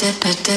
da da da